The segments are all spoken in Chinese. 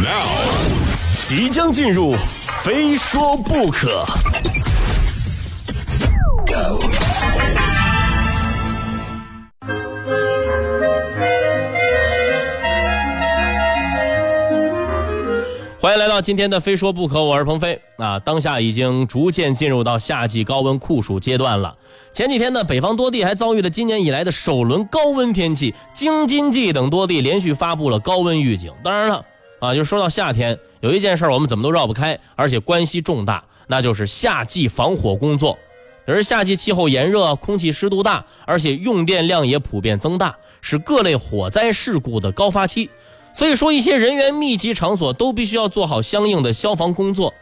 Now，即将进入，非说不可。欢迎来到今天的《非说不可》，我是鹏飞啊。当下已经逐渐进入到夏季高温酷暑阶段了。前几天呢，北方多地还遭遇了今年以来的首轮高温天气，京津冀等多地连续发布了高温预警。当然了，啊，就说到夏天，有一件事我们怎么都绕不开，而且关系重大，那就是夏季防火工作。而夏季气候炎热，空气湿度大，而且用电量也普遍增大，是各类火灾事故的高发期。所以说，一些人员密集场所都必须要做好相应的消防工作，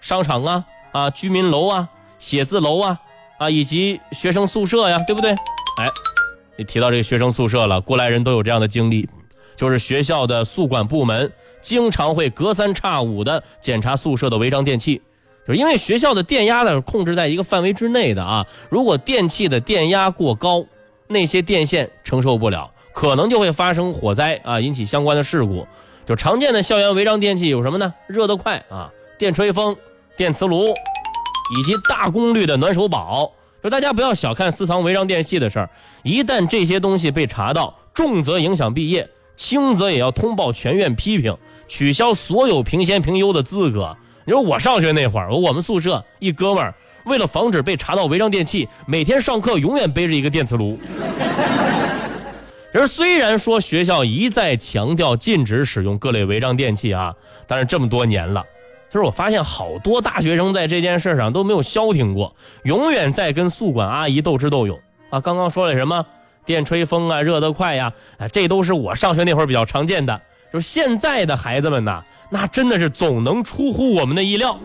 商场啊啊，居民楼啊，写字楼啊啊，以及学生宿舍呀，对不对？哎，一提到这个学生宿舍了，过来人都有这样的经历，就是学校的宿管部门经常会隔三差五的检查宿舍的违章电器，就是因为学校的电压呢控制在一个范围之内的啊，如果电器的电压过高，那些电线承受不了。可能就会发生火灾啊，引起相关的事故。就常见的校园违章电器有什么呢？热得快啊，电吹风、电磁炉，以及大功率的暖手宝。就大家不要小看私藏违章电器的事儿，一旦这些东西被查到，重则影响毕业，轻则也要通报全院批评，取消所有评先评优的资格。你说我上学那会儿，我们宿舍一哥们儿，为了防止被查到违章电器，每天上课永远背着一个电磁炉。而虽然说学校一再强调禁止使用各类违章电器啊，但是这么多年了，就是我发现好多大学生在这件事上都没有消停过，永远在跟宿管阿姨斗智斗勇啊。刚刚说了什么电吹风啊，热得快呀，啊，这都是我上学那会儿比较常见的。就是现在的孩子们呐，那真的是总能出乎我们的意料。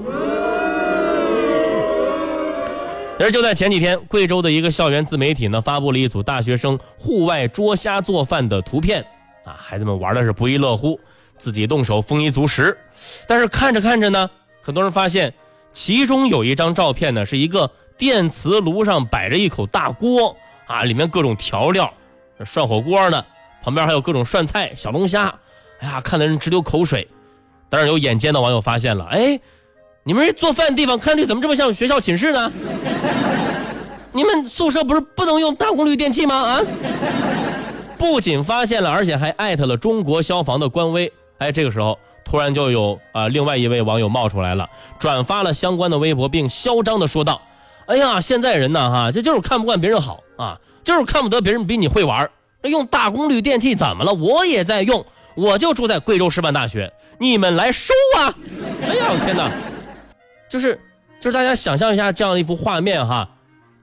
而就在前几天，贵州的一个校园自媒体呢，发布了一组大学生户外捉虾做饭的图片，啊，孩子们玩的是不亦乐乎，自己动手丰衣足食。但是看着看着呢，很多人发现，其中有一张照片呢，是一个电磁炉上摆着一口大锅，啊，里面各种调料，涮火锅呢，旁边还有各种涮菜、小龙虾，哎呀，看的人直流口水。当然，有眼尖的网友发现了，哎。你们这做饭的地方看上去怎么这么像学校寝室呢？你们宿舍不是不能用大功率电器吗？啊！不仅发现了，而且还艾特了中国消防的官微。哎，这个时候突然就有啊，另外一位网友冒出来了，转发了相关的微博，并嚣张的说道：“哎呀，现在人呢，哈，这就是看不惯别人好啊，就是看不得别人比你会玩。那用大功率电器怎么了？我也在用，我就住在贵州师范大学，你们来收啊！哎呀，我天哪！”就是，就是大家想象一下这样的一幅画面哈，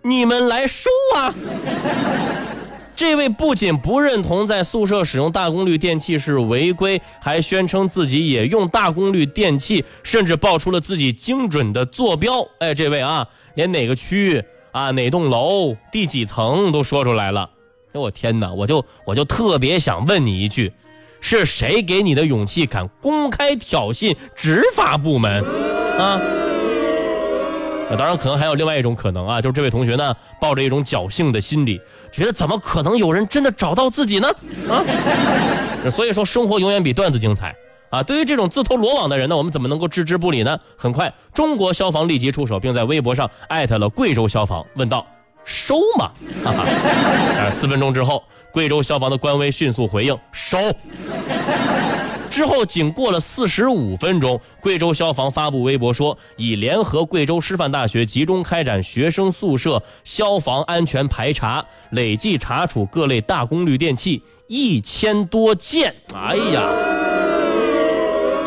你们来收啊！这位不仅不认同在宿舍使用大功率电器是违规，还宣称自己也用大功率电器，甚至报出了自己精准的坐标。哎，这位啊，连哪个区啊、哪栋楼、第几层都说出来了。哎，我天哪！我就我就特别想问你一句，是谁给你的勇气，敢公开挑衅执法部门啊？当然，可能还有另外一种可能啊，就是这位同学呢，抱着一种侥幸的心理，觉得怎么可能有人真的找到自己呢？啊，所以说生活永远比段子精彩啊！对于这种自投罗网的人呢，我们怎么能够置之不理呢？很快，中国消防立即出手，并在微博上艾特了贵州消防，问道：“收吗？”哈哈，四分钟之后，贵州消防的官微迅速回应：“收。”之后，仅过了四十五分钟，贵州消防发布微博说，已联合贵州师范大学集中开展学生宿舍消防安全排查，累计查处各类大功率电器一千多件。哎呀，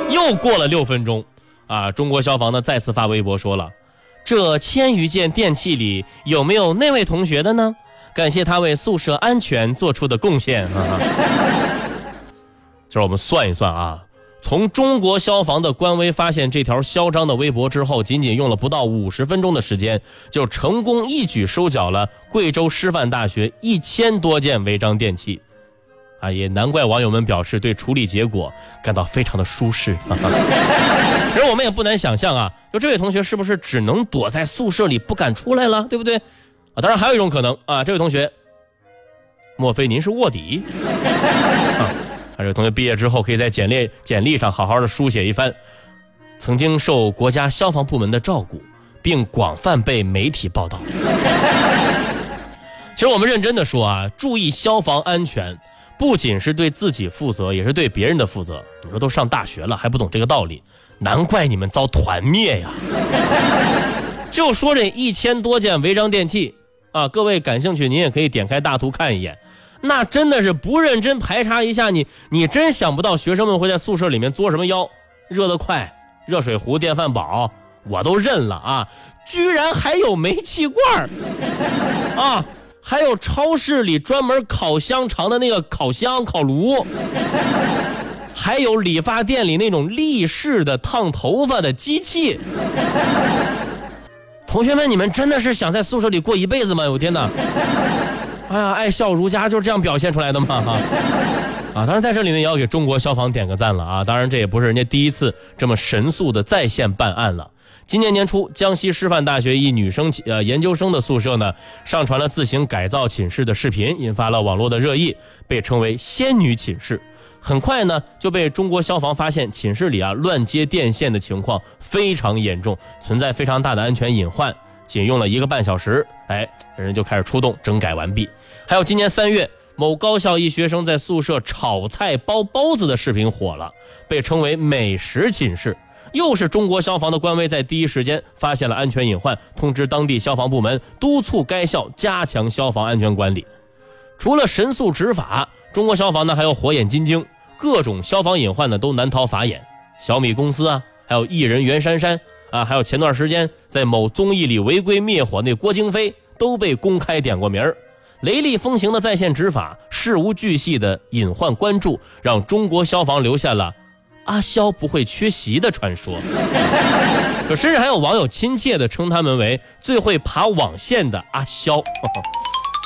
又过了六分钟，啊，中国消防呢再次发微博说了，这千余件电器里有没有那位同学的呢？感谢他为宿舍安全做出的贡献啊。就是我们算一算啊，从中国消防的官微发现这条嚣张的微博之后，仅仅用了不到五十分钟的时间，就成功一举收缴了贵州师范大学一千多件违章电器，啊，也难怪网友们表示对处理结果感到非常的舒适。而我们也不难想象啊，就这位同学是不是只能躲在宿舍里不敢出来了，对不对？啊，当然还有一种可能啊，这位同学，莫非您是卧底？这个同学毕业之后可以在简历简历上好好的书写一番，曾经受国家消防部门的照顾，并广泛被媒体报道。其实我们认真的说啊，注意消防安全，不仅是对自己负责，也是对别人的负责。你说都上大学了还不懂这个道理，难怪你们遭团灭呀！就说这一千多件违章电器啊，各位感兴趣，您也可以点开大图看一眼。那真的是不认真排查一下，你你真想不到学生们会在宿舍里面作什么妖。热得快，热水壶、电饭煲我都认了啊，居然还有煤气罐啊！还有超市里专门烤香肠的那个烤箱、烤炉，还有理发店里那种立式的烫头发的机器。同学们，你们真的是想在宿舍里过一辈子吗？我天哪！哎呀，爱笑如家就是这样表现出来的嘛？哈啊！当然在这里呢，也要给中国消防点个赞了啊！当然这也不是人家第一次这么神速的在线办案了。今年年初，江西师范大学一女生呃研究生的宿舍呢，上传了自行改造寝室的视频，引发了网络的热议，被称为“仙女寝室”。很快呢，就被中国消防发现寝室里啊乱接电线的情况非常严重，存在非常大的安全隐患。仅用了一个半小时，哎，人就开始出动整改完毕。还有今年三月，某高校一学生在宿舍炒菜包包子的视频火了，被称为“美食寝室”。又是中国消防的官微在第一时间发现了安全隐患，通知当地消防部门，督促该校加强消防安全管理。除了神速执法，中国消防呢还有火眼金睛，各种消防隐患呢都难逃法眼。小米公司啊，还有艺人袁姗姗啊，还有前段时间在某综艺里违规灭火那郭京飞，都被公开点过名儿。雷厉风行的在线执法，事无巨细的隐患关注，让中国消防留下了。阿肖不会缺席的传说，可甚至还有网友亲切地称他们为最会爬网线的阿肖，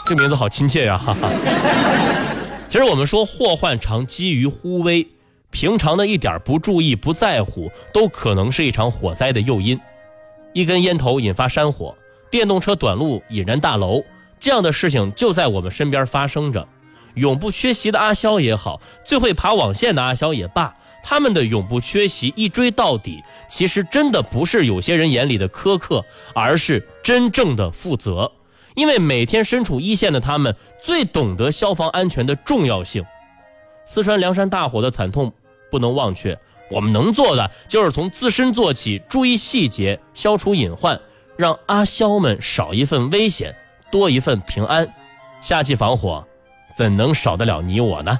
这名字好亲切呀！其实我们说祸患常积于忽微，平常的一点不注意、不在乎，都可能是一场火灾的诱因。一根烟头引发山火，电动车短路引燃大楼，这样的事情就在我们身边发生着。永不缺席的阿肖也好，最会爬网线的阿肖也罢，他们的永不缺席一追到底，其实真的不是有些人眼里的苛刻，而是真正的负责。因为每天身处一线的他们，最懂得消防安全的重要性。四川凉山大火的惨痛不能忘却，我们能做的就是从自身做起，注意细节，消除隐患，让阿肖们少一份危险，多一份平安。夏季防火。怎能少得了你我呢？